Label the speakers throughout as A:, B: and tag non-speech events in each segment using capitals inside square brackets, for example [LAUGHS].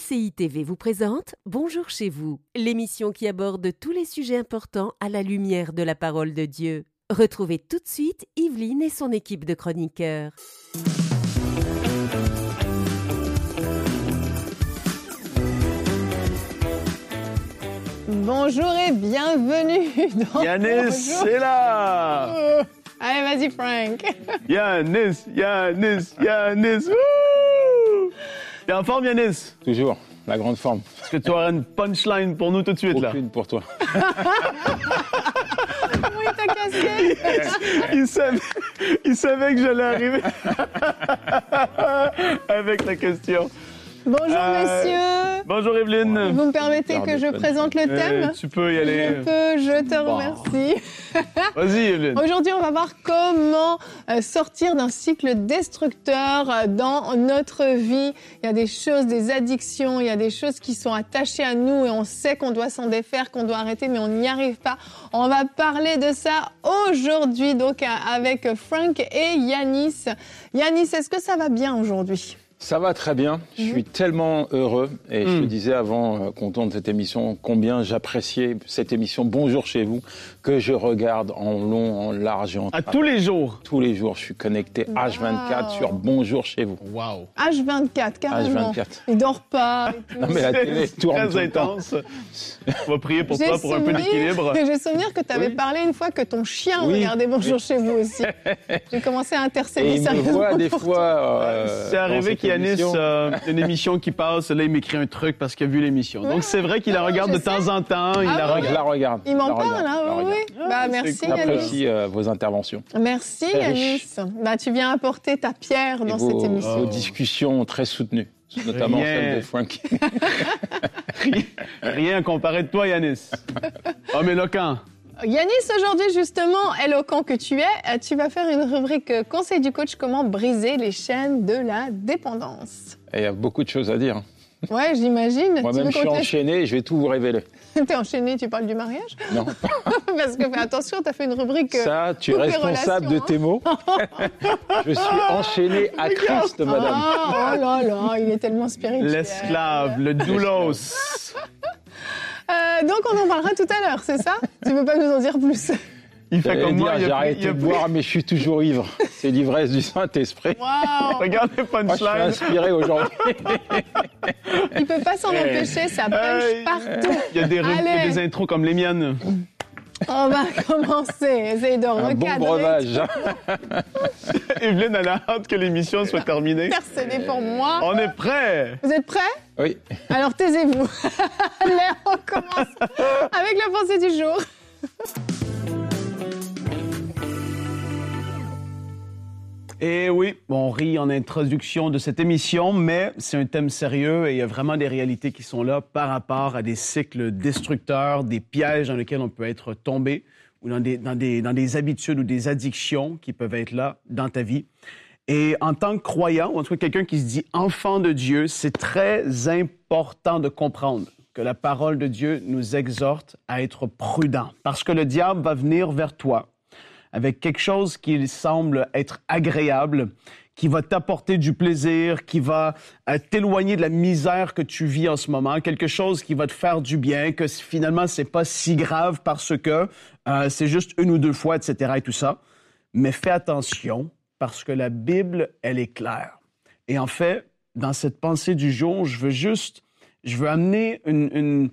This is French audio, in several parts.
A: MCI TV vous présente Bonjour chez vous, l'émission qui aborde tous les sujets importants à la lumière de la parole de Dieu. Retrouvez tout de suite Yveline et son équipe de chroniqueurs.
B: Bonjour et bienvenue [LAUGHS] dans
C: Yanis, c'est là
B: Allez, vas-y Frank.
C: Yanis, Yanis, Yanis [LAUGHS] Wouh T'es en forme, Yanis?
D: Toujours, la grande forme.
C: Est-ce que tu auras une punchline pour nous tout de suite, là?
D: Aucune pour toi.
B: Oui, t'as cassé. [LAUGHS]
C: il savait, il savait que j'allais arriver [LAUGHS] avec la question.
B: Bonjour
C: Euh,
B: messieurs.
C: Bonjour, Evelyne.
B: Vous me permettez que je présente le
C: Euh,
B: thème
C: tu peux y aller.
B: Je peux, je te
C: Bon.
B: remercie. [LAUGHS]
C: Vas-y, Evelyne.
B: Aujourd'hui, on va voir comment euh, sortir d'un cycle destructeur dans notre vie. Il y a des choses, des addictions, il y a des choses qui sont attachées à nous et on sait qu'on doit s'en défaire, qu'on doit arrêter, mais on n'y arrive pas. On va parler de ça aujourd'hui, donc avec Frank et Yanis. Yanis, est-ce que ça va bien aujourd'hui?
D: Ça va très bien. Je suis tellement heureux. Et je te disais avant euh, qu'on tourne cette émission combien j'appréciais cette émission Bonjour chez vous, que je regarde en long, en large en
C: À tous les jours.
D: Tous les jours, je suis connecté H24 sur Bonjour chez vous.
C: Wow.
B: H24, carrément.
D: H24.
B: Il dort pas. et tout.
D: Non, mais la télé tourne
C: Très
D: tout le temps.
C: intense. On va prier pour toi, pour un peu d'équilibre.
B: J'ai souvenir que tu avais
D: Oui.
B: parlé une fois que ton chien
D: Oui.
B: regardait Bonjour chez vous aussi. [LAUGHS] J'ai commencé à intercéder
D: Et il me
B: sérieusement
D: voit des
B: pour
D: fois. euh,
C: C'est arrivé qu'Yanis,
D: émission.
C: euh, une émission qui passe, là, il m'écrit un truc parce qu'il a vu l'émission. Donc, c'est vrai qu'il la regarde de temps en temps. Il
B: Ah
C: la
B: bon
C: regarde.
D: Je la regarde.
B: Il m'en parle, hein, oui,
D: regarde.
B: oui. Bah, merci
C: cool.
B: Yanis.
D: J'apprécie euh, vos interventions.
B: Merci Yanis. Bah, tu viens apporter ta pierre
D: Et
B: dans
D: vos,
B: cette émission.
D: vos discussions très soutenues, notamment
C: Rien.
D: celle de Frank. [LAUGHS]
C: Rien, comparer de toi, Yanis. Homme éloquent.
B: Yanis, aujourd'hui, justement, éloquent que tu es, euh, tu vas faire une rubrique Conseil du coach, comment briser les chaînes de la dépendance.
D: Et Il y a beaucoup de choses à dire. Hein.
B: Ouais, j'imagine.
D: Moi-même, je suis enchaîné et je vais tout vous révéler. [LAUGHS]
B: T'es enchaîné, tu parles du mariage
D: Non, [LAUGHS]
B: Parce que fais attention, t'as fait une rubrique. euh,
D: ça, tu es responsable de tes mots. [LAUGHS] je suis enchaîné à Christ, madame.
B: Ah, oh là là, il est tellement spirituel.
C: L'esclave, le doulos.
B: Euh, donc on en parlera tout à l'heure, c'est ça? Tu veux pas nous en dire plus?
C: Il fait comme
D: dire, j'ai arrêté de boire, mais je suis toujours ivre. C'est l'ivresse du Saint-Esprit.
B: Waouh [LAUGHS]
C: Regarde les
D: Moi, je suis
C: punchlines.
D: inspiré aujourd'hui. [LAUGHS]
B: Il peut pas s'en empêcher, ça punch
C: Hey.
B: partout.
C: Il y a des,
B: Allez.
C: des intros comme les miennes.
B: On va [LAUGHS] commencer, essaye de
D: Un bon
B: recadrer.
D: breuvage.
C: Evelyne, elle a hâte que l'émission soit terminée.
B: Intercéder pour moi.
C: On est prêts.
B: Vous êtes prêts?
D: Oui.
B: Alors taisez-vous. Allez, on commence avec la pensée du jour.
C: Et Eh oui, on rit en introduction de cette émission, mais c'est un thème sérieux et il y a vraiment des réalités qui sont là par rapport à des cycles destructeurs, des pièges dans lesquels on peut être tombé ou dans des, dans des, dans des habitudes ou des addictions qui peuvent être là dans ta vie. Et en tant que croyant, ou en tout cas quelqu'un qui se dit enfant de Dieu, c'est très important de comprendre que la parole de Dieu nous exhorte à être prudent parce que le diable va venir vers toi avec quelque chose qui semble être agréable, qui va t'apporter du plaisir, qui va euh, t'éloigner de la misère que tu vis en ce moment, quelque chose qui va te faire du bien, que finalement c'est pas si grave parce que euh, c'est juste une ou deux fois, etc. et tout ça. Mais fais attention parce que la Bible, elle est claire. Et en fait, dans cette pensée du jour, je veux juste, je veux amener une, une-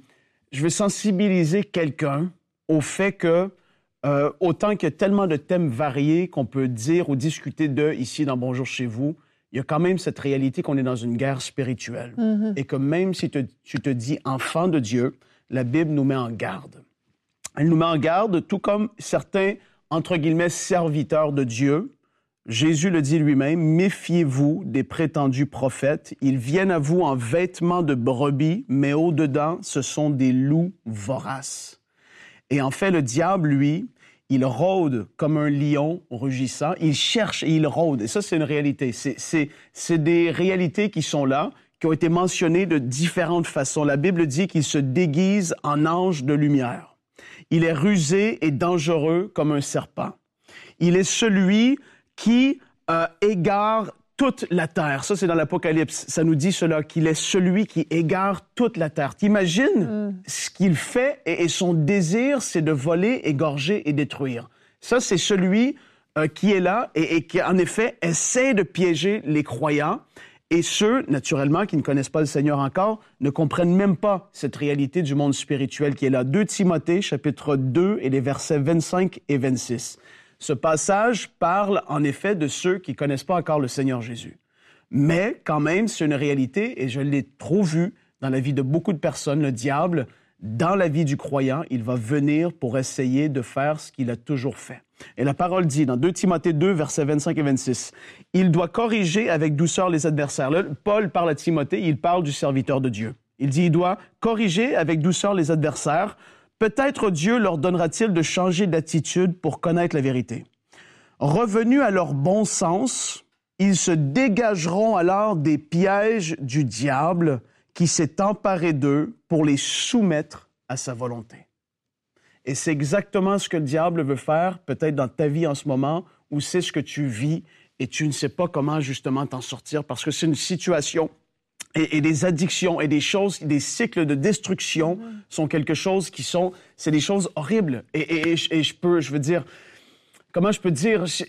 C: je veux sensibiliser quelqu'un au fait que euh, autant qu'il y a tellement de thèmes variés qu'on peut dire ou discuter de ici dans Bonjour chez vous, il y a quand même cette réalité qu'on est dans une guerre spirituelle. Et que même si te- tu te dis enfant de Dieu, la Bible nous met en garde. Elle nous met en garde, tout comme certains, entre guillemets, serviteurs de Dieu. Jésus le dit lui-même, méfiez-vous des prétendus prophètes. Ils viennent à vous en vêtements de brebis, mais au-dedans, ce sont des loups voraces. Et en fait, le diable, lui, il rôde comme un lion rugissant. Il cherche et il rôde. Et ça, c'est une réalité. C'est- des réalités qui sont là, qui ont été mentionnées de différentes façons. La Bible dit qu'il se déguise en ange de lumière. Il est rusé et dangereux comme un serpent. Il est celui qui euh, égare toute la terre. Ça, c'est dans l'Apocalypse. Ça nous dit cela, qu'il est celui qui égare toute la terre. T'imagines ce qu'il fait et, son désir, c'est de voler, égorger et détruire. Ça, c'est celui euh, qui est là et, et, qui, en effet, essaie de piéger les croyants. Et ceux, naturellement, qui ne connaissent pas le Seigneur encore, ne comprennent même pas cette réalité du monde spirituel qui est là. 2 Timothée, chapitre 2, et les versets 25 et 26. Ce passage parle en effet de ceux qui connaissent pas encore le Seigneur Jésus. Mais quand même, c'est une réalité et je l'ai trop vu dans la vie de beaucoup de personnes. Le diable, dans la vie du croyant, il va venir pour essayer de faire ce qu'il a toujours fait. Et la parole dit dans 2 Timothée 2, versets 25 et 26, il doit corriger avec douceur les adversaires. Là, Paul parle à Timothée, il parle du serviteur de Dieu. Il dit, il doit corriger avec douceur les adversaires Peut-être Dieu leur donnera-t-il de changer d'attitude pour connaître la vérité. Revenus à leur bon sens, ils se dégageront alors des pièges du diable qui s'est emparé d'eux pour les soumettre à sa volonté. Et c'est exactement ce que le diable veut faire, peut-être dans ta vie en ce moment, où c'est ce que tu vis et tu ne sais pas comment justement t'en sortir parce que c'est une situation et, des addictions et des choses, des cycles de destruction sont quelque chose qui sont, c'est des choses horribles. Et, et, je peux, je veux dire, comment je peux dire, je,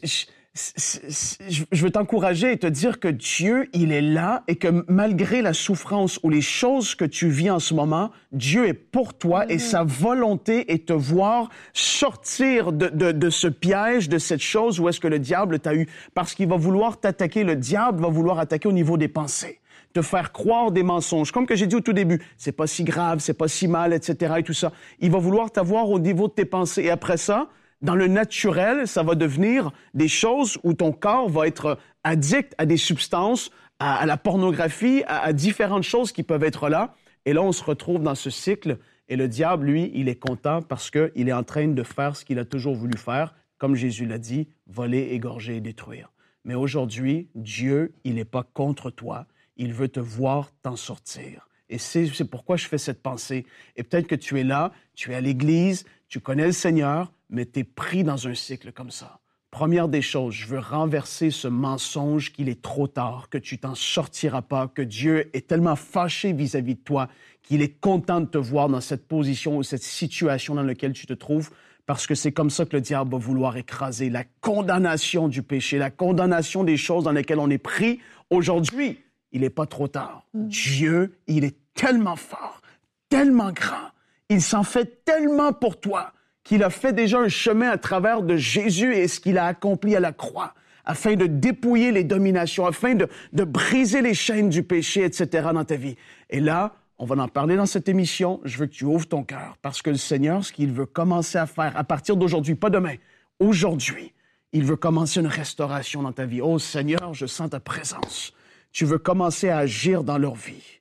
C: je veux t'encourager et te dire que Dieu, il est là et que malgré la souffrance ou les choses que tu vis en ce moment, Dieu est pour toi et mm-hmm. sa volonté est te voir sortir de, de, de ce piège, de cette chose où est-ce que le diable t'a eu. Parce qu'il va vouloir t'attaquer, le diable va vouloir attaquer au niveau des pensées te faire croire des mensonges. Comme que j'ai dit au tout début, c'est pas si grave, c'est pas si mal, etc. et tout ça. Il va vouloir t'avoir au niveau de tes pensées. Et après ça, dans le naturel, ça va devenir des choses où ton corps va être addict à des substances, à, la pornographie, à, à, différentes choses qui peuvent être là. Et là, on se retrouve dans ce cycle. Et le diable, lui, il est content parce qu'il est en train de faire ce qu'il a toujours voulu faire, comme Jésus l'a dit, voler, égorger et détruire. Mais aujourd'hui, Dieu, il n'est pas contre toi il veut te voir t'en sortir. Et c'est pourquoi je fais cette pensée. Et peut-être que tu es là, tu es à l'Église, tu connais le Seigneur, mais tu es pris dans un cycle comme ça. Première des choses, je veux renverser ce mensonge qu'il est trop tard, que tu t'en sortiras pas, que Dieu est tellement fâché vis-à-vis de toi qu'il est content de te voir dans cette position ou cette situation dans laquelle tu te trouves, parce que c'est comme ça que le diable va vouloir écraser la condamnation du péché, la condamnation des choses dans lesquelles on est pris aujourd'hui il n'est pas trop tard. Mm. Dieu, il est tellement fort, tellement grand, il s'en fait tellement pour toi qu'il a fait déjà un chemin à travers de Jésus et ce qu'il a accompli à la croix afin de dépouiller les dominations, afin de, de briser les chaînes du péché, etc. dans ta vie. Et là, on va en parler dans cette émission. Je veux que tu ouvres ton cœur parce que le Seigneur, ce qu'il veut commencer à faire à partir d'aujourd'hui, pas demain, aujourd'hui, il veut commencer une restauration dans ta vie. Oh Seigneur, je sens ta présence tu veux commencer à agir dans leur vie.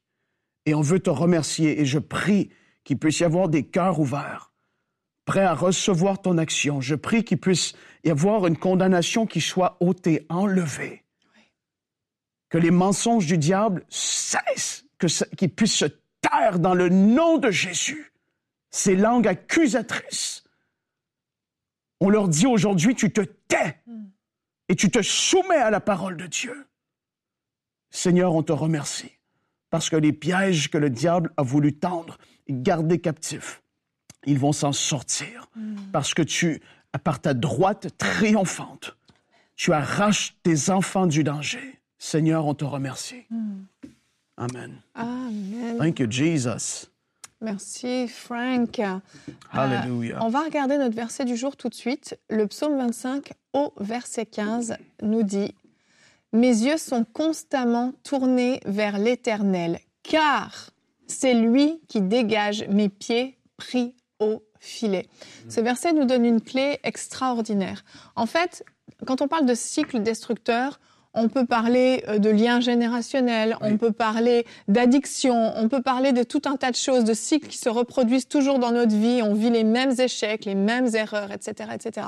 C: Et on veut te remercier et je prie qu'il puisse y avoir des cœurs ouverts, prêts à recevoir ton action. Je prie qu'il puisse y avoir une condamnation qui soit ôtée, enlevée. Que les mensonges du diable cessent, qu'ils puissent se taire dans le nom de Jésus. Ces langues accusatrices. On leur dit aujourd'hui, tu te tais et tu te soumets à la parole de Dieu. Seigneur, on te remercie parce que les pièges que le diable a voulu tendre et garder captifs, ils vont s'en sortir mm. parce que tu, par ta droite triomphante, tu arraches tes enfants du danger. Seigneur, on te remercie. Mm. Amen.
B: Amen.
C: Thank you, Jesus.
B: Merci, Frank.
C: Hallelujah.
B: Euh, on va regarder notre verset du jour tout de suite. Le psaume 25 au verset 15 nous dit mes yeux sont constamment tournés vers l'Éternel, car c'est lui qui dégage mes pieds pris au filet. Ce verset nous donne une clé extraordinaire. En fait, quand on parle de cycle destructeur, on peut parler euh, de liens générationnels, on peut parler d'addiction, on peut parler de tout un tas de choses, de cycles qui se reproduisent toujours dans notre vie, on vit les mêmes échecs, les mêmes erreurs, etc., etc.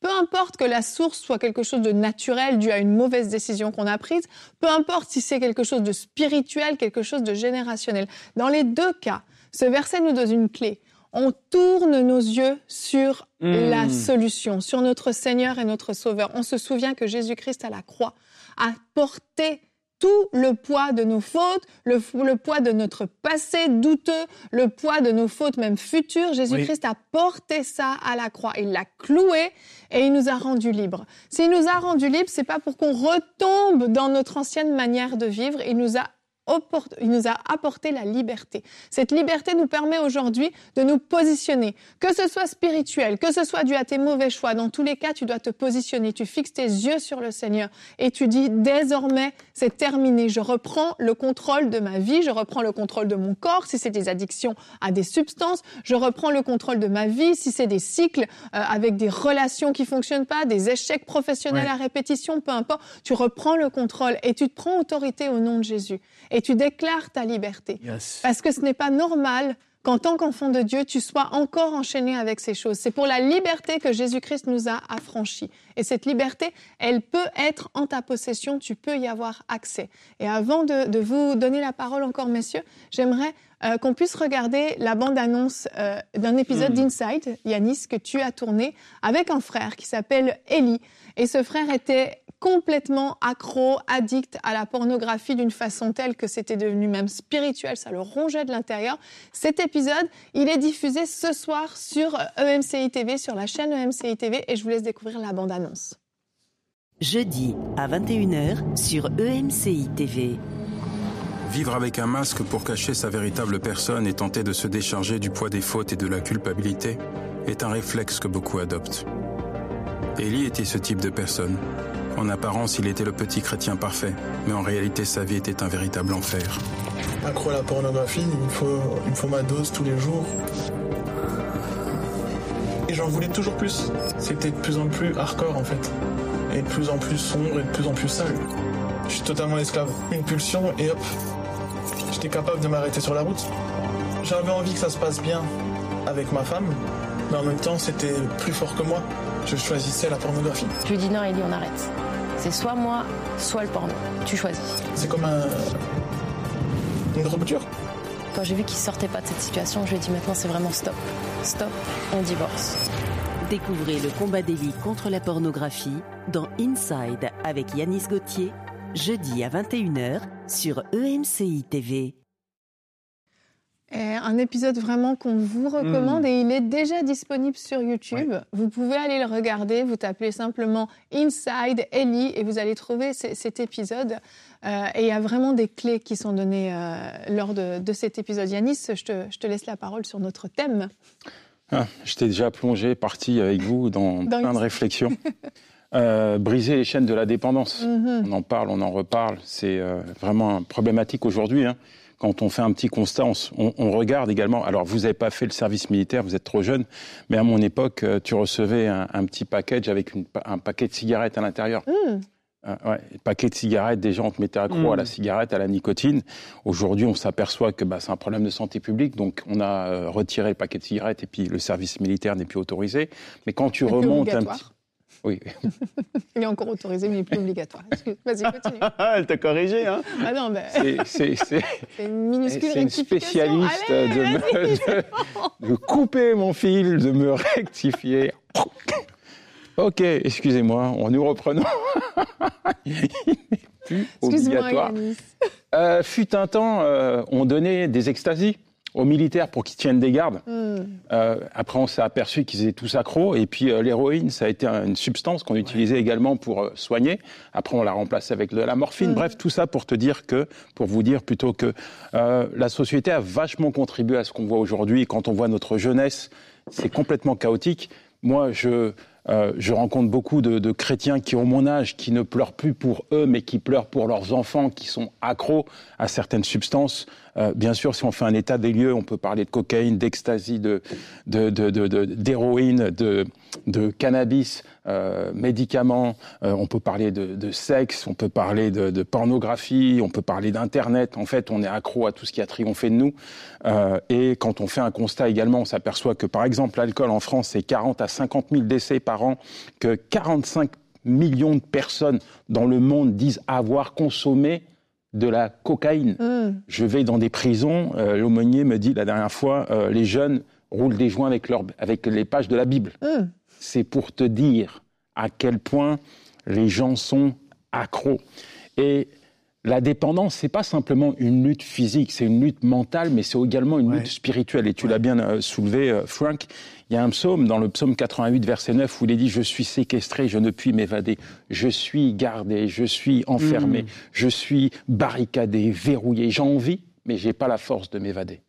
B: Peu importe que la source soit quelque chose de naturel dû à une mauvaise décision qu'on a prise, peu importe si c'est quelque chose de spirituel, quelque chose de générationnel. Dans les deux cas, ce verset nous donne une clé on tourne nos yeux sur la hmm. solution, sur notre Seigneur et notre Sauveur. On se souvient que Jésus-Christ à la croix à porter tout le poids de nos fautes, le, poids de notre passé douteux, le poids de nos fautes même futures. Jésus-Christ a porté ça à la croix. Il l'a cloué et il nous a rendus libres. S'il nous a rendus libres, c'est pas pour qu'on retombe dans notre ancienne manière de vivre. Il nous a il nous a apporté la liberté. Cette liberté nous permet aujourd'hui de nous positionner, que ce soit spirituel, que ce soit dû à tes mauvais choix. Dans tous les cas, tu dois te positionner. Tu fixes tes yeux sur le Seigneur et tu dis désormais, c'est terminé. Je reprends le contrôle de ma vie, je reprends le contrôle de mon corps. Si c'est des addictions à des substances, je reprends le contrôle de ma vie. Si c'est des cycles euh, avec des relations qui fonctionnent pas, des échecs professionnels à répétition, peu importe, tu reprends le contrôle et tu te prends autorité au nom de Jésus et tu déclares ta liberté. Parce que ce n'est pas normal qu'en tant qu'enfant de Dieu, tu sois encore enchaîné avec ces choses. C'est pour la liberté que Jésus-Christ nous a affranchis. Et cette liberté, elle peut être en ta possession, tu peux y avoir accès. Et avant de, vous donner la parole encore, messieurs, j'aimerais euh, qu'on puisse regarder la bande-annonce euh, d'un épisode hmm. d'Inside, Yanis, que tu as tourné avec un frère qui s'appelle Eli. Et ce frère était complètement accro, addict à la pornographie d'une façon telle que c'était devenu même spirituel, ça le rongeait de l'intérieur. Cet épisode, il est diffusé ce soir sur EMCI TV, sur la chaîne EMCI TV, et je vous laisse découvrir la bande-annonce.
A: Jeudi à 21h sur EMCI TV.
E: Vivre avec un masque pour cacher sa véritable personne et tenter de se décharger du poids des fautes et de la culpabilité est un réflexe que beaucoup adoptent. Ellie était ce type de personne. En apparence, il était le petit chrétien parfait, mais en réalité, sa vie était un véritable enfer.
F: Accro à la pornographie, il me faut, il faut ma dose tous les jours. Et j'en voulais toujours plus. C'était de plus en plus hardcore en fait. Et de plus en plus sombre et de plus en plus sale. Je suis totalement esclave. Une pulsion et hop, j'étais capable de m'arrêter sur la route. J'avais envie que ça se passe bien avec ma femme, mais en même temps c'était plus fort que moi. Je choisissais la pornographie.
G: Je lui dis non, Ellie, on arrête. C'est soit moi, soit le porno. Tu choisis.
F: C'est comme un... une rupture.
G: Quand j'ai vu qu'il sortait pas de cette situation, je lui ai dit maintenant c'est vraiment stop. Stop, on divorce.
A: Découvrez le combat d'Eli contre la pornographie dans Inside avec Yanis Gauthier, jeudi à 21h sur EMCI TV
B: un épisode vraiment qu'on vous recommande hmm. et il est déjà disponible sur YouTube. Vous pouvez aller le regarder, vous tapez simplement Inside Ellie et vous allez trouver cet épisode. Euh, et il y a vraiment des clés qui sont données euh, lors de, cet épisode. Yanis, je te, laisse la parole sur notre thème.
D: Ah, J'étais déjà plongé, parti avec vous dans, plein de réflexions. [LAUGHS] Euh, briser les chaînes de la dépendance. Mm-hmm. On en parle, on en reparle. C'est vraiment problématique aujourd'hui. Hein quand on fait un petit constat, on, regarde également. Alors, vous n'avez pas fait le service militaire, vous êtes trop jeune, mais à mon époque, euh, tu recevais un, petit package avec un paquet de cigarettes à l'intérieur. Mmh. Euh, ouais, paquet de cigarettes, des gens on te mettait accro à la mmh. cigarette, à la nicotine. Aujourd'hui, on s'aperçoit que bah, c'est un problème de santé publique, donc on a euh, retiré le paquet de cigarettes et puis le service militaire n'est plus autorisé. Mais quand tu remontes un petit oui. [LAUGHS]
B: il est encore autorisé, mais il n'est plus obligatoire. Vas-y, continue. [LAUGHS]
C: Elle t'a corrigé, hein
B: Ah non, ben...
D: C'est
B: une minuscule
D: C'est une spécialiste de, de, couper mon fil, de me rectifier. ok, excusez-moi, on nous reprenons. il n'est plus obligatoire. Euh, fut un temps, euh, on donnait des extasies aux militaires pour qu'ils tiennent des gardes. Hmm. Euh, après, on s'est aperçu qu'ils étaient tous accros. Et puis, euh, l'héroïne, ça a été une substance qu'on utilisait également pour euh, soigner. Après, on l'a remplacé avec de la morphine. Hmm. Bref, tout ça pour te dire que, pour vous dire plutôt que la société a vachement contribué à ce qu'on voit aujourd'hui. Quand on voit notre jeunesse, c'est complètement chaotique. Moi, je, euh, je rencontre beaucoup de, chrétiens qui ont mon âge, qui ne pleurent plus pour eux, mais qui pleurent pour leurs enfants, qui sont accros à certaines substances. Euh, bien sûr, si on fait un état des lieux, on peut parler de cocaïne, d'ecstasy, de, d'héroïne, de, cannabis, euh, médicaments. on peut parler de, sexe, on peut parler de, pornographie, on peut parler d'internet. En fait, on est accro à tout ce qui a triomphé de nous. et quand on fait un constat également, on s'aperçoit que, par exemple, l'alcool en France, c'est 40 à 50 000 décès par que 45 millions de personnes dans le monde disent avoir consommé de la cocaïne. Mm. Je vais dans des prisons, euh, l'aumônier me dit la dernière fois, euh, les jeunes roulent des joints avec, leur, avec les pages de la Bible. Mm. C'est pour te dire à quel point les gens sont accro. Et la dépendance, c'est pas simplement une lutte physique, c'est une lutte mentale, mais c'est également une lutte spirituelle. Et tu l'as bien euh, soulevé, euh, Frank. Il y a un psaume, dans le psaume 88, verset 9, où il est dit Je suis séquestré, je ne puis m'évader. Je suis gardé, je suis enfermé, mm. je suis barricadé, verrouillé. J'ai envie, mais j'ai pas la force de m'évader.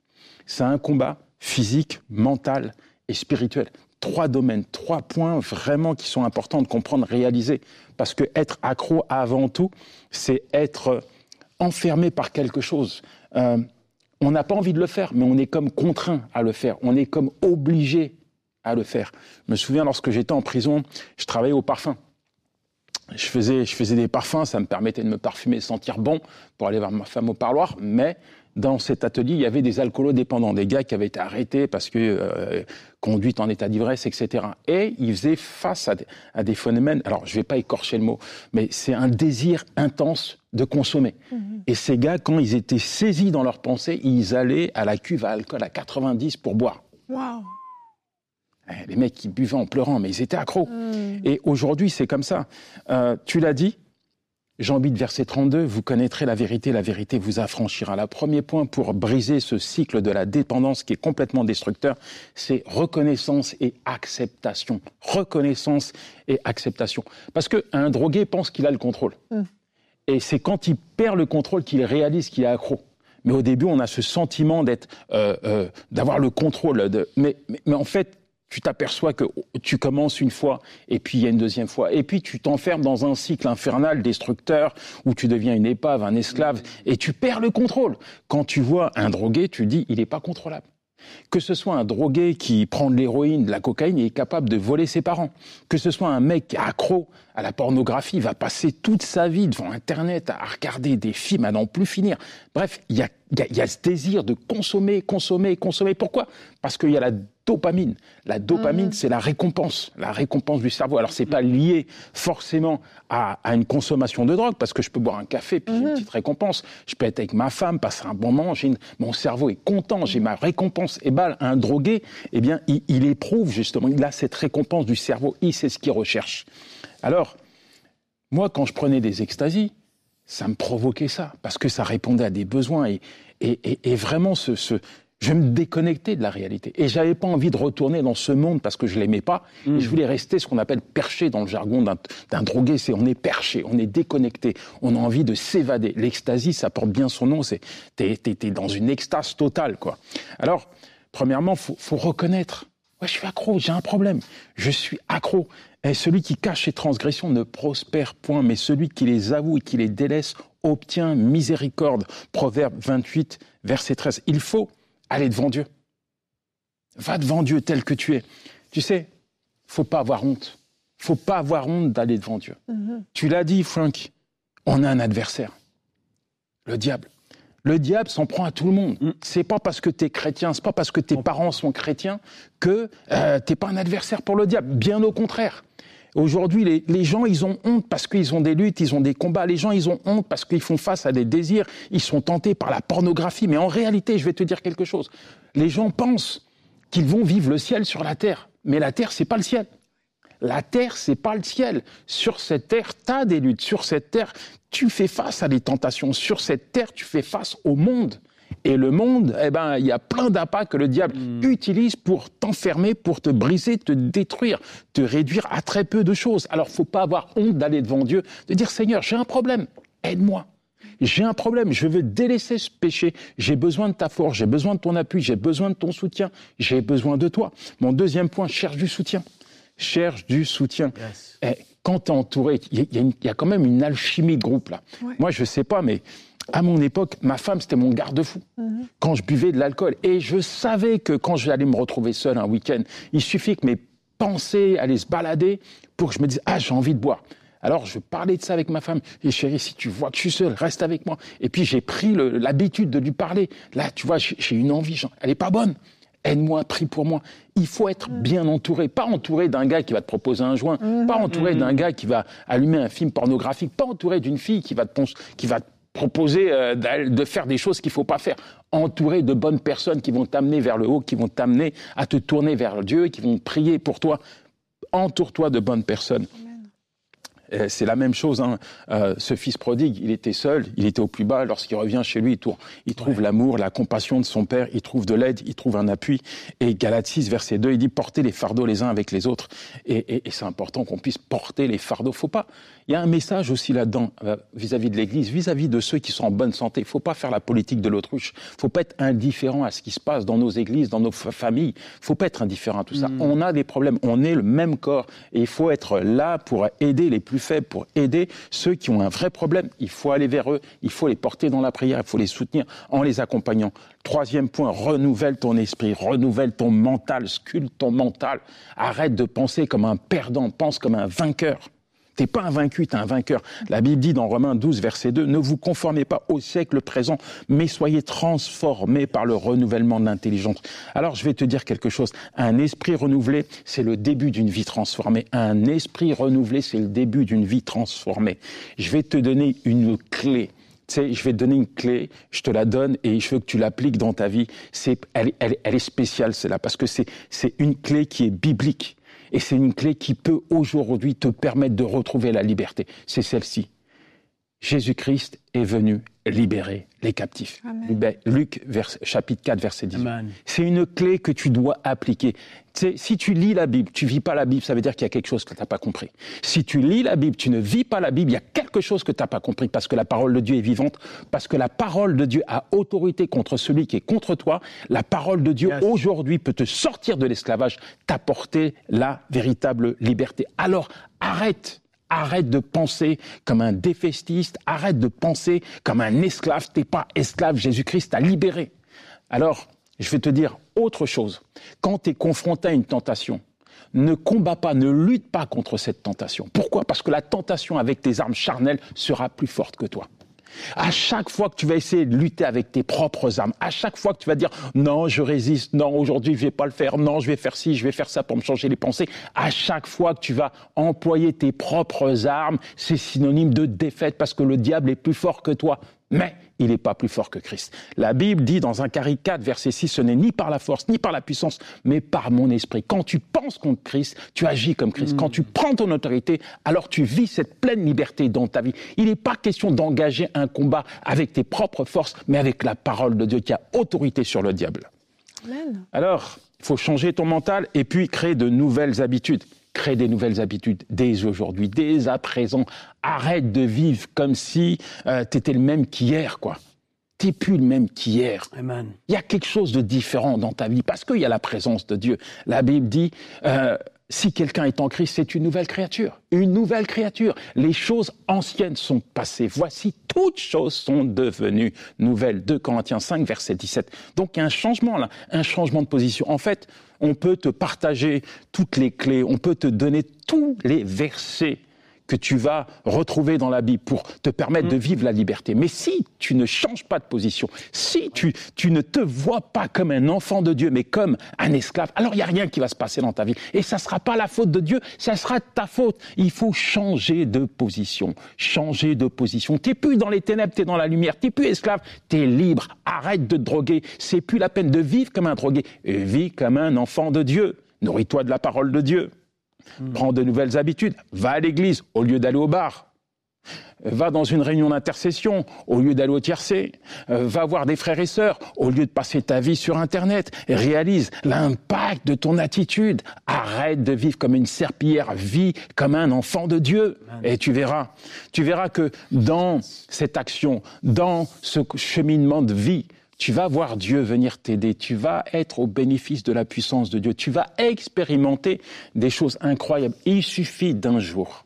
D: C'est un combat physique, mental et spirituel. Trois domaines, trois points vraiment qui sont importants de comprendre, réaliser. Parce que être accro avant tout, c'est être enfermé par quelque chose. Euh, on n'a pas envie de le faire, mais on est comme contraint à le faire. On est comme obligé à le faire. Je me souviens lorsque j'étais en prison, je travaillais au parfum. Je faisais, je faisais des parfums, ça me permettait de me parfumer, sentir bon pour aller voir ma femme au parloir, mais dans cet atelier, il y avait des alcoolodépendants, des gars qui avaient été arrêtés parce que euh, conduite en état d'ivresse, etc. Et ils faisaient face à des, à des phénomènes, alors je ne vais pas écorcher le mot, mais c'est un désir intense de consommer. Mhm. Et ces gars, quand ils étaient saisis dans leurs pensées, ils allaient à la cuve à alcool à 90 pour boire.
B: Waouh
D: eh, les mecs, ils buvaient en pleurant, mais ils étaient accros. Hmm. Et aujourd'hui, c'est comme ça. Euh, tu l'as dit, Jean 8, verset 32, vous connaîtrez la vérité, la vérité vous affranchira. Le premier point pour briser ce cycle de la dépendance qui est complètement destructeur, c'est reconnaissance et acceptation. Reconnaissance et acceptation. Parce qu'un drogué pense qu'il a le contrôle. Hmm. Et c'est quand il perd le contrôle qu'il réalise qu'il est accro. Mais au début, on a ce sentiment d'être, euh, euh, d'avoir le contrôle. De, mais, mais en fait, tu t'aperçois que tu commences une fois et puis il y a une deuxième fois. Et puis tu t'enfermes dans un cycle infernal destructeur où tu deviens une épave, un esclave et tu perds le contrôle. Quand tu vois un drogué, tu dis il n'est pas contrôlable. Que ce soit un drogué qui prend de l'héroïne, de la cocaïne et est capable de voler ses parents. Que ce soit un mec accro à la pornographie, va passer toute sa vie devant Internet à regarder des films à n'en plus finir. Bref, il y a, y a, ce désir de consommer, consommer, consommer. Pourquoi? Parce qu'il y a la dopamine. La dopamine, mhm. c'est la récompense, la récompense du cerveau. Alors, c'est pas lié forcément à, une consommation de drogue, parce que je peux boire un café puis j'ai une mhm. petite récompense. Je peux être avec ma femme, passer un bon moment, mon cerveau est content, j'ai ma récompense. Et bien, un drogué, eh bien, il, il éprouve justement, il a cette récompense du cerveau, il sait ce qu'il recherche. Alors, moi, quand je prenais des extasies, ça me provoquait ça, parce que ça répondait à des besoins et, et, vraiment ce, je me déconnectais de la réalité. Et j'avais pas envie de retourner dans ce monde parce que je l'aimais pas. Et je mmh. voulais rester ce qu'on appelle perché dans le jargon d'un drogué. C'est on est perché, on est déconnecté, on a envie de s'évader. L'extasie, ça porte bien son nom. C'est t'es es, dans une extase totale, quoi. Alors, premièrement, faut, faut reconnaître. Ouais, je suis accro, j'ai un problème. Je suis accro. Et celui qui cache ses transgressions ne prospère point, mais celui qui les avoue et qui les délaisse obtient miséricorde. Proverbe 28, verset 13. Il faut aller devant Dieu. Va devant Dieu tel que tu es. Tu sais, faut pas avoir honte. Faut pas avoir honte d'aller devant Dieu. Mhm. Tu l'as dit, Frank, on a un adversaire. Le diable. Le diable s'en prend à tout le monde. Mm. C'est pas parce que tu es chrétien, c'est pas parce que tes parents sont chrétiens que euh, t'es pas un adversaire pour le diable. Bien au contraire. Aujourd'hui, les, gens, ils ont honte parce qu'ils ont des luttes, ils ont des combats. Les gens, ils ont honte parce qu'ils font face à des désirs. Ils sont tentés par la pornographie. Mais en réalité, je vais te dire quelque chose. Les gens pensent qu'ils vont vivre le ciel sur la terre. Mais la terre, c'est pas le ciel. La terre, c'est pas le ciel. Sur cette terre, tu as des luttes. Sur cette terre, tu fais face à des tentations. Sur cette terre, tu fais face au monde. Et le monde, eh ben, il y a plein d'appâts que le diable hmm. utilise pour t'enfermer, pour te briser, te détruire, te réduire à très peu de choses. Alors, faut pas avoir honte d'aller devant Dieu, de dire Seigneur, j'ai un problème, aide-moi. J'ai un problème, je veux délaisser ce péché, j'ai besoin de ta force, j'ai besoin de ton appui, j'ai besoin de ton soutien, j'ai besoin de toi. Mon deuxième point, cherche du soutien. Cherche du soutien. Et quand tu es entouré, il y, a quand même une alchimie de groupe là. Moi, je sais pas, mais à mon époque, ma femme, c'était mon garde-fou. Mhm. Quand je buvais de l'alcool. Et je savais que quand j'allais me retrouver seul un week-end, il suffit que mes pensées allaient se balader pour que je me dise, ah, j'ai envie de boire. Alors, je parlais de ça avec ma femme. Et chérie, si tu vois que je suis seul, reste avec moi. Et puis, j'ai pris l'habitude de lui parler. Là, tu vois, j'ai une envie. Elle est pas bonne. Aide-moi, prie pour moi. Il faut être mhm. bien entouré. Pas entouré d'un gars qui va te proposer un joint. Mhm. Pas entouré d'un gars qui va allumer un film pornographique. Pas entouré d'une fille qui va te, qui va te proposer euh, de faire des choses qu'il faut pas faire. Entouré de bonnes personnes qui vont t'amener vers le haut, qui vont t'amener à te tourner vers Dieu, qui vont prier pour toi. Entoure-toi de bonnes personnes. C'est la même chose. Hein. Euh, ce fils prodigue, il était seul, il était au plus bas. Lorsqu'il revient chez lui, il trouve l'amour, la compassion de son père, il trouve de l'aide, il trouve un appui. Et Galates 6, verset 2, il dit portez les fardeaux les uns avec les autres. Et, c'est important qu'on puisse porter les fardeaux. Faut pas. Il y a un message aussi là-dedans euh, vis-à-vis de l'Église, vis-à-vis de ceux qui sont en bonne santé. Il faut pas faire la politique de l'autruche. Il faut pas être indifférent à ce qui se passe dans nos églises, dans nos familles. Il faut pas être indifférent à tout ça. Mm. On a des problèmes. On est le même corps et il faut être là pour aider les plus faibles, pour aider ceux qui ont un vrai problème. Il faut aller vers eux. Il faut les porter dans la prière. Il faut les soutenir en les accompagnant. Troisième point, renouvelle ton esprit, renouvelle ton mental, sculpte ton mental. Arrête de penser comme un perdant, pense comme un vainqueur. T'es pas un vaincu, t'es un vainqueur. La Bible dit dans Romains 12, verset 2, ne vous conformez pas au siècle présent, mais soyez transformés par le renouvellement de l'intelligence. Alors je vais te dire quelque chose. Un esprit renouvelé, c'est le début d'une vie transformée. Un esprit renouvelé, c'est le début d'une vie transformée. Je vais te donner une clé. Tu sais, je vais te donner une clé, je te la donne et je veux que tu l'appliques dans ta vie. C'est, elle, elle, elle est spéciale, celle-là, parce que c'est, c'est une clé qui est biblique. Et c'est une clé qui peut aujourd'hui te permettre de retrouver la liberté. C'est celle-ci. Jésus-Christ est venu libérer les captifs. Luc chapitre 4 verset 10. C'est une clé que tu dois appliquer. si tu lis la Bible, tu vis pas la Bible, ça veut dire qu'il y a quelque chose que tu n'as pas compris. Si tu lis la Bible, tu ne vis pas la Bible, il y a quelque chose que tu n'as pas compris parce que la parole de Dieu est vivante, parce que la parole de Dieu a autorité contre celui qui est contre toi. La parole de Dieu aujourd'hui peut te sortir de l'esclavage, t'apporter la véritable liberté. Alors arrête Arrête de penser comme un défestiste, arrête de penser comme un esclave. T'es pas esclave, Jésus-Christ t'a libéré. Alors, je vais te dire autre chose. Quand tu es confronté à une tentation, ne combat pas, ne lutte pas contre cette tentation. Pourquoi? Parce que la tentation avec tes armes charnelles sera plus forte que toi. À chaque fois que tu vas essayer de lutter avec tes propres armes, à chaque fois que tu vas dire non, je résiste, non, aujourd'hui je vais pas le faire, non, je vais faire ci, je vais faire ça pour me changer les pensées, à chaque fois que tu vas employer tes propres armes, c'est synonyme de défaite parce que le diable est plus fort que toi. Mais il n'est pas plus fort que Christ. La Bible dit dans un 4, verset 6, ce n'est ni par la force, ni par la puissance, mais par mon esprit. Quand tu penses contre Christ, tu agis comme Christ. Quand tu prends ton autorité, alors tu vis cette pleine liberté dans ta vie. Il n'est pas question d'engager un combat avec tes propres forces, mais avec la parole de Dieu qui a autorité sur le diable. Alors, il faut changer ton mental et puis créer de nouvelles habitudes. Crée des nouvelles habitudes dès aujourd'hui, dès à présent. Arrête de vivre comme si euh, tu étais le même qu'hier, quoi. T'es plus le même qu'hier. Il y a quelque chose de différent dans ta vie parce qu'il y a la présence de Dieu. La Bible dit, euh, si quelqu'un est en Christ, c'est une nouvelle créature. Une nouvelle créature. Les choses anciennes sont passées. Voici, toutes choses sont devenues nouvelles. 2 Corinthiens 5, verset 17. Donc il y a un changement là, un changement de position. En fait, on peut te partager toutes les clés, on peut te donner tous les versets que tu vas retrouver dans la Bible pour te permettre de mm. vivre la liberté. Mais si tu ne changes pas de position, si tu, tu ne te vois pas comme un enfant de Dieu, mais comme un esclave, alors il n'y a rien qui va se passer dans ta vie. Et ça ne sera pas la faute de Dieu, ça sera ta faute. Il faut changer de position. Changer de position. Tu n'es plus dans les ténèbres, tu es dans la lumière. Tu n'es plus esclave, tu es libre. Arrête de te droguer. C'est plus la peine de vivre comme un drogué. Vis comme un enfant de Dieu. Nourris-toi de la parole de Dieu. Hmm. Prends de nouvelles habitudes. Va à l'église au lieu d'aller au bar. Va dans une réunion d'intercession au lieu d'aller au tiercé. Euh, va voir des frères et sœurs au lieu de passer ta vie sur Internet. réalise l'impact de ton attitude. Arrête de vivre comme une serpillière. Vis comme un enfant de Dieu. Et tu verras, tu verras que dans cette action, dans ce cheminement de vie, tu vas voir Dieu venir t'aider, tu vas être au bénéfice de la puissance de Dieu, tu vas expérimenter des choses incroyables. Il suffit d'un jour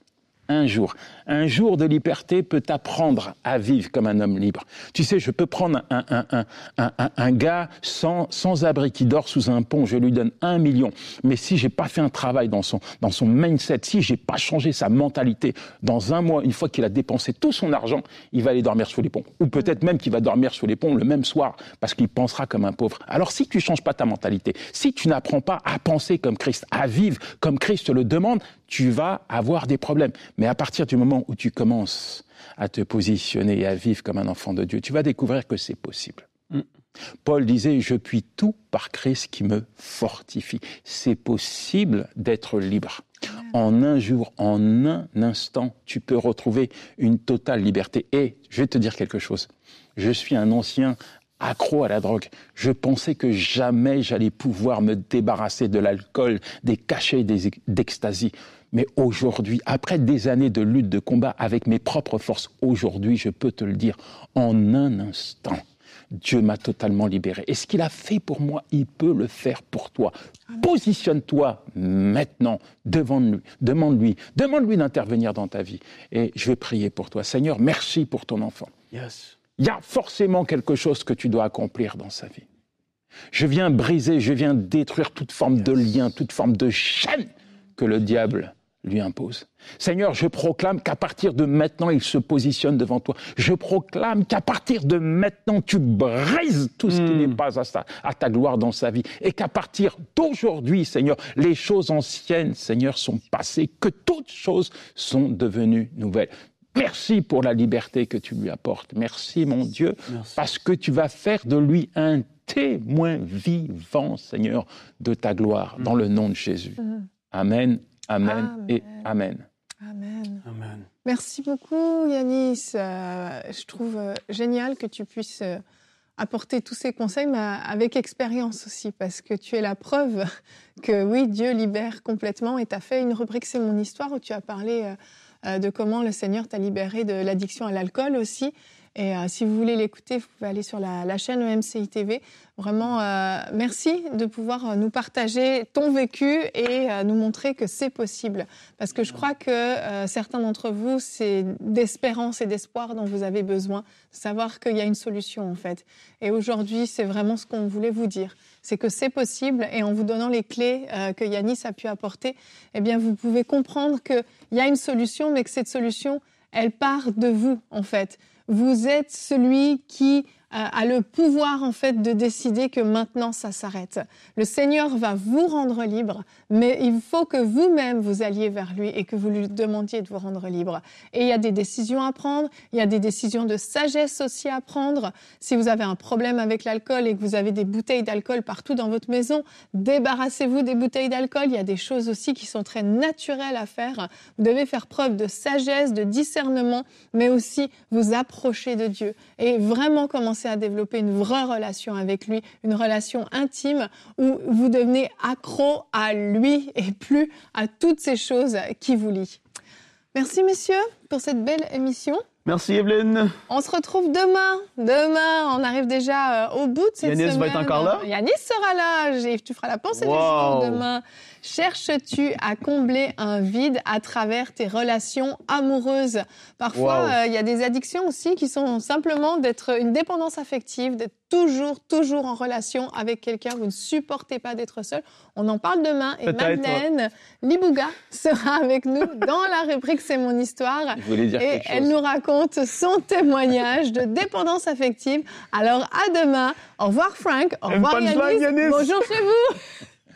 D: un jour. Un jour de liberté peut t'apprendre à vivre comme un homme libre. Tu sais, je peux prendre un, un, un, un, gars sans, sans abri qui dort sous un pont, je lui donne un million. Mais si j'ai pas fait un travail dans son, dans son mindset, si j'ai pas changé sa mentalité, dans un mois, une fois qu'il a dépensé tout son argent, il va aller dormir sous les ponts. Ou peut-être même qu'il va dormir sous les ponts le même soir, parce qu'il pensera comme un pauvre. Alors si tu changes pas ta mentalité, si tu n'apprends pas à penser comme Christ, à vivre comme Christ le demande, tu vas avoir des problèmes. Mais à partir du moment où tu commences à te positionner et à vivre comme un enfant de Dieu, tu vas découvrir que c'est possible. Mm. Paul disait, je puis tout par Christ qui me fortifie. C'est possible d'être libre. En un jour, en un instant, tu peux retrouver une totale liberté. Et je vais te dire quelque chose. Je suis un ancien accro à la drogue. Je pensais que jamais j'allais pouvoir me débarrasser de l'alcool, des cachets, d'extasie. Mais aujourd'hui, après des années de lutte, de combat avec mes propres forces, aujourd'hui, je peux te le dire, en un instant, Dieu m'a totalement libéré. Et ce qu'il a fait pour moi, il peut le faire pour toi. Positionne-toi maintenant devant lui, demande-lui, demande-lui d'intervenir dans ta vie. Et je vais prier pour toi. Seigneur, merci pour ton enfant.
C: Yes.
D: Il y a forcément quelque chose que tu dois accomplir dans sa vie. Je viens briser, je viens détruire toute forme de lien, toute forme de chaîne que le diable lui impose. Seigneur, je proclame qu'à partir de maintenant, il se positionne devant toi. Je proclame qu'à partir de maintenant, tu brises tout ce qui hmm. n'est pas à, à ta gloire dans sa vie. Et qu'à partir d'aujourd'hui, Seigneur, les choses anciennes, Seigneur, sont passées, que toutes choses sont devenues nouvelles. Merci pour la liberté que tu lui apportes. Merci, mon Dieu, parce que tu vas faire de lui un témoin vivant, Seigneur, de ta gloire, dans le nom de Jésus. Hmm. Amen Amen, et Amen.
B: Amen. Merci beaucoup, Yanis. Euh, je trouve euh, génial que tu puisses euh, apporter tous ces conseils, mais avec expérience aussi, parce que tu es la preuve [LAUGHS] que oui, Dieu libère complètement. Et tu as fait une rubrique, c'est mon histoire, où tu as parlé de comment le Seigneur t'a libéré de l'addiction à l'alcool aussi. Et euh, si vous voulez l'écouter, vous pouvei aller sur la, la chaîne EMCI TV. Vraiment, euh, merci de pouvoir euh, nous partager ton vécu et nous montrer que c'est possible. Parce que je crois que certains d'entre vous, c'est d'espérance et d'espoir dont vous avez besoin, de savoir qu'il y a une solution en fait. Et aujourd'hui, c'est vraiment ce qu'on voulait vous dire. C'est que c'est possible et en vous donnant les clés que Yanis a pu apporter, eh bien, vous pouvez comprendre qu'il y a une solution, mais que cette solution, elle part de vous en fait vous êtes celui qui a le pouvoir en fait de décider que maintenant ça s'arrête. Le Seigneur va vous rendre libre, mais il faut que vous-même vous alliez vers lui et que vous lui demandiez de vous rendre libre. Et il y a des décisions à prendre, il y a des décisions de sagesse aussi à prendre. Si vous avez un problème avec l'alcool et que vous avez des bouteilles d'alcool partout dans votre maison, débarrassez-vous des bouteilles d'alcool. Il y a des choses aussi qui sont très naturelles à faire. Vous devez faire preuve de sagesse, de discernement, mais aussi vous approcher de Dieu et vraiment commencer à développer une vraie relation avec lui, une relation intime où vous devenez accro à lui et plus à toutes ces choses qui vous lient. Merci messieurs pour cette belle émission.
C: Merci Evelyne.
B: On se retrouve demain. Demain, on arrive déjà euh, au bout de cette
C: Yanis
B: semaine.
C: va être encore là?
B: Yanis sera là. Tu feras la pensée du jour demain. Cherches-tu à combler un vide à travers tes relations amoureuses? Parfois, euh, il y a des addictions aussi qui sont simplement d'être une dépendance affective, d'être toujours, toujours en relation avec quelqu'un. Vous ne supportez pas d'être seul. On en parle demain et Madeleine Libouga sera avec nous dans la rubrique C'est mon histoire.
D: et
B: elle nous raconte son témoignage de dépendance affective. Alors à demain. Au revoir Frank. Au revoir Yanis. Bonjour chez vous.